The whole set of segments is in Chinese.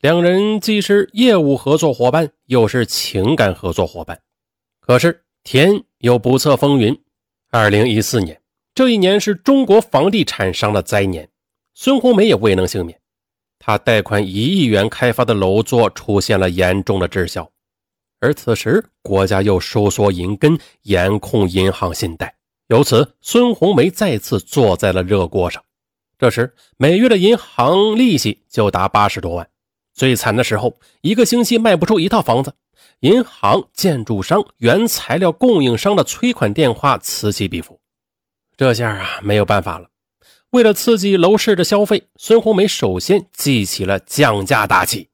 两人既是业务合作伙伴，又是情感合作伙伴。可是天有不测风云，二零一四年这一年是中国房地产商的灾年，孙红梅也未能幸免。他贷款一亿元开发的楼座出现了严重的滞销，而此时国家又收缩银根，严控银行信贷，由此孙红梅再次坐在了热锅上。这时每月的银行利息就达八十多万。最惨的时候，一个星期卖不出一套房子，银行、建筑商、原材料供应商的催款电话此起彼伏。这下啊，没有办法了。为了刺激楼市的消费，孙红梅首先记起了降价大旗，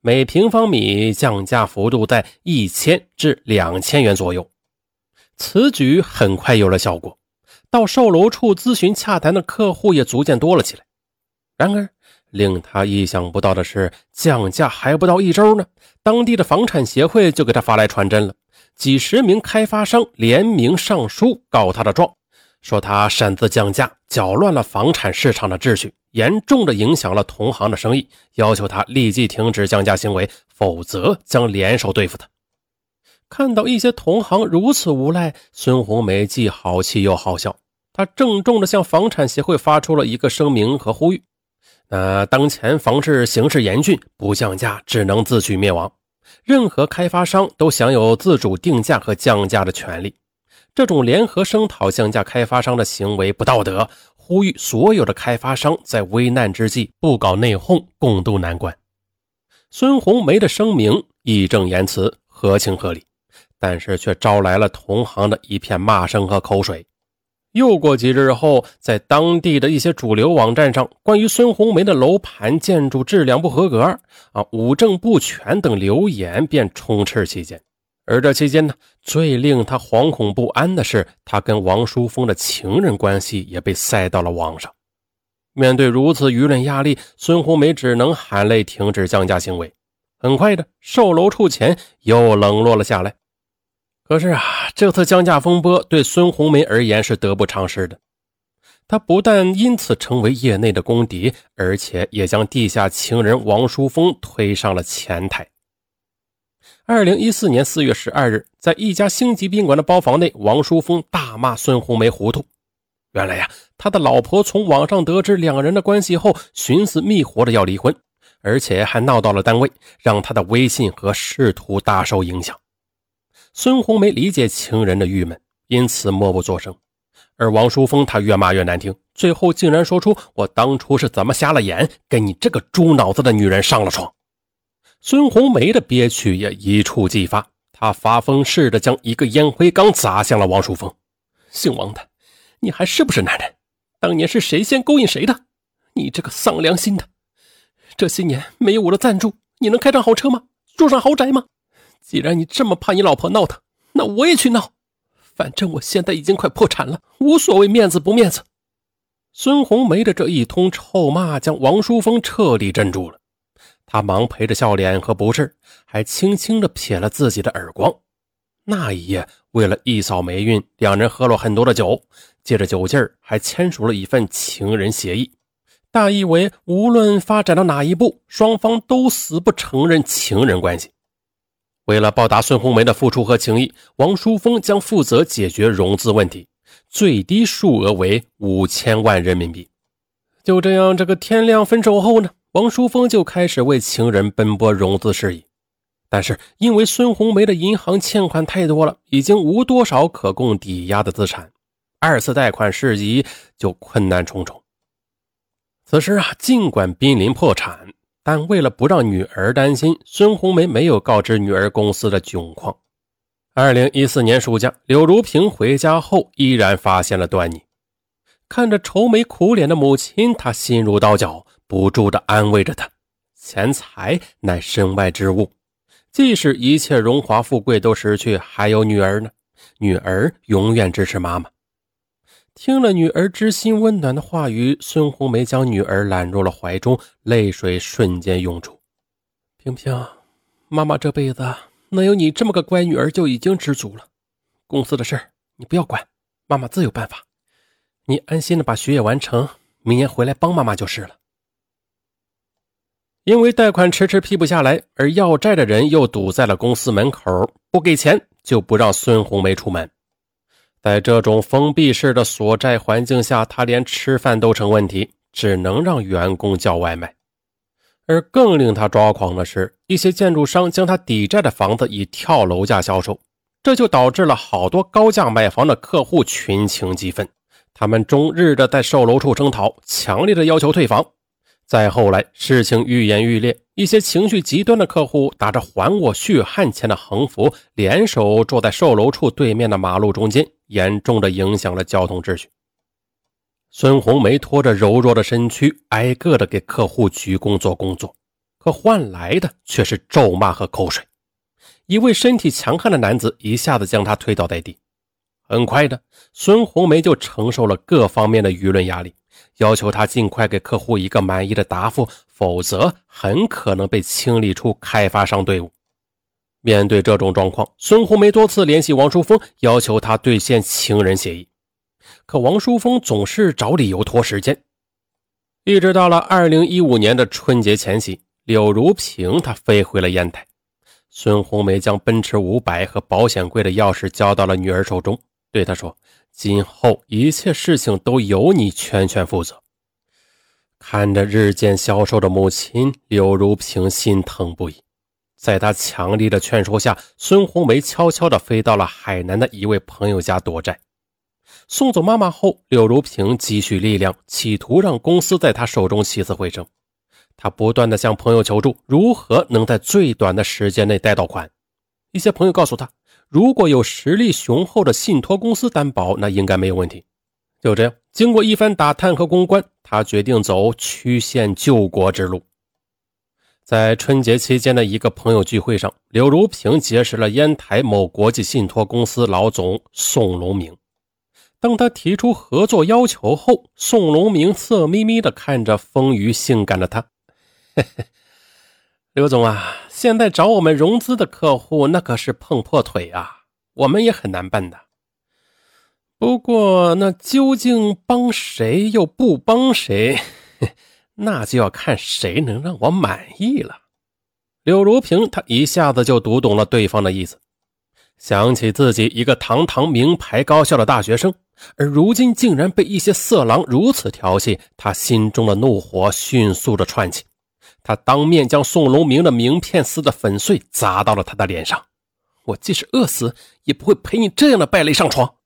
每平方米降价幅度在一千至两千元左右。此举很快有了效果，到售楼处咨询洽谈的客户也逐渐多了起来。然而，令他意想不到的是，降价还不到一周呢，当地的房产协会就给他发来传真了。几十名开发商联名上书告他的状，说他擅自降价，搅乱了房产市场的秩序，严重的影响了同行的生意，要求他立即停止降价行为，否则将联手对付他。看到一些同行如此无赖，孙红梅既好气又好笑，他郑重地向房产协会发出了一个声明和呼吁。那当前房市形势严峻，不降价只能自取灭亡。任何开发商都享有自主定价和降价的权利。这种联合声讨降价开发商的行为不道德，呼吁所有的开发商在危难之际不搞内讧，共度难关。孙红梅的声明义正言辞，合情合理，但是却招来了同行的一片骂声和口水。又过几日后，在当地的一些主流网站上，关于孙红梅的楼盘建筑质量不合格、啊五证不全等流言便充斥其间。而这期间呢，最令他惶恐不安的是，他跟王淑峰的情人关系也被塞到了网上。面对如此舆论压力，孙红梅只能含泪停止降价行为。很快的，售楼处前又冷落了下来。可是啊，这次降价风波对孙红梅而言是得不偿失的。她不但因此成为业内的公敌，而且也将地下情人王淑峰推上了前台。二零一四年四月十二日，在一家星级宾馆的包房内，王淑峰大骂孙红梅糊涂。原来呀，他的老婆从网上得知两人的关系后，寻死觅活的要离婚，而且还闹到了单位，让他的威信和仕途大受影响。孙红梅理解情人的郁闷，因此默不作声。而王淑峰他越骂越难听，最后竟然说出：“我当初是怎么瞎了眼，跟你这个猪脑子的女人上了床。”孙红梅的憋屈也一触即发，她发疯似的将一个烟灰缸砸向了王淑峰：“姓王的，你还是不是男人？当年是谁先勾引谁的？你这个丧良心的！这些年没有我的赞助，你能开上好车吗？住上豪宅吗？”既然你这么怕你老婆闹腾，那我也去闹。反正我现在已经快破产了，无所谓面子不面子。孙红梅的这一通臭骂将王淑峰彻底镇住了，他忙陪着笑脸和不是，还轻轻地撇了自己的耳光。那一夜，为了一扫霉运，两人喝了很多的酒，借着酒劲儿还签署了一份情人协议，大意为无论发展到哪一步，双方都死不承认情人关系。为了报答孙红梅的付出和情谊，王淑峰将负责解决融资问题，最低数额为五千万人民币。就这样，这个天亮分手后呢，王淑峰就开始为情人奔波融资事宜。但是因为孙红梅的银行欠款太多了，已经无多少可供抵押的资产，二次贷款事宜就困难重重。此时啊，尽管濒临破产。但为了不让女儿担心，孙红梅没有告知女儿公司的窘况。二零一四年暑假，柳如萍回家后，依然发现了端倪。看着愁眉苦脸的母亲，她心如刀绞，不住地安慰着她：“钱财乃身外之物，即使一切荣华富贵都失去，还有女儿呢。女儿永远支持妈妈。”听了女儿知心温暖的话语，孙红梅将女儿揽入了怀中，泪水瞬间涌出。萍萍，妈妈这辈子能有你这么个乖女儿就已经知足了。公司的事儿你不要管，妈妈自有办法。你安心的把学业完成，明年回来帮妈妈就是了。因为贷款迟迟批不下来，而要债的人又堵在了公司门口，不给钱就不让孙红梅出门。在这种封闭式的索债环境下，他连吃饭都成问题，只能让员工叫外卖。而更令他抓狂的是，一些建筑商将他抵债的房子以跳楼价销售，这就导致了好多高价买房的客户群情激愤，他们终日的在售楼处声讨，强烈的要求退房。再后来，事情愈演愈烈，一些情绪极端的客户打着“还我血汗钱”的横幅，联手坐在售楼处对面的马路中间，严重的影响了交通秩序。孙红梅拖着柔弱的身躯，挨个的给客户鞠躬做工作，可换来的却是咒骂和口水。一位身体强悍的男子一下子将她推倒在地。很快的，孙红梅就承受了各方面的舆论压力，要求他尽快给客户一个满意的答复，否则很可能被清理出开发商队伍。面对这种状况，孙红梅多次联系王淑峰，要求他兑现情人协议。可王淑峰总是找理由拖时间，一直到了二零一五年的春节前夕，柳如萍她飞回了烟台，孙红梅将奔驰五百和保险柜的钥匙交到了女儿手中，对她说：“今后一切事情都由你全权负责。”看着日渐消瘦的母亲，柳如萍心疼不已。在她强力的劝说下，孙红梅悄悄地飞到了海南的一位朋友家躲债。送走妈妈后，柳如萍积蓄力量，企图让公司在她手中起死回生。她不断的向朋友求助，如何能在最短的时间内贷到款？一些朋友告诉她，如果有实力雄厚的信托公司担保，那应该没有问题。就这样，经过一番打探和公关，他决定走曲线救国之路。在春节期间的一个朋友聚会上，柳如萍结识了烟台某国际信托公司老总宋龙明。当他提出合作要求后，宋龙明色眯眯地看着丰腴性感的他：“嘿嘿刘总啊，现在找我们融资的客户那可是碰破腿啊，我们也很难办的。不过那究竟帮谁又不帮谁，那就要看谁能让我满意了。”柳如萍他一下子就读懂了对方的意思。想起自己一个堂堂名牌高校的大学生，而如今竟然被一些色狼如此调戏，他心中的怒火迅速的窜起。他当面将宋龙明的名片撕得粉碎，砸到了他的脸上。我即使饿死，也不会陪你这样的败类上床。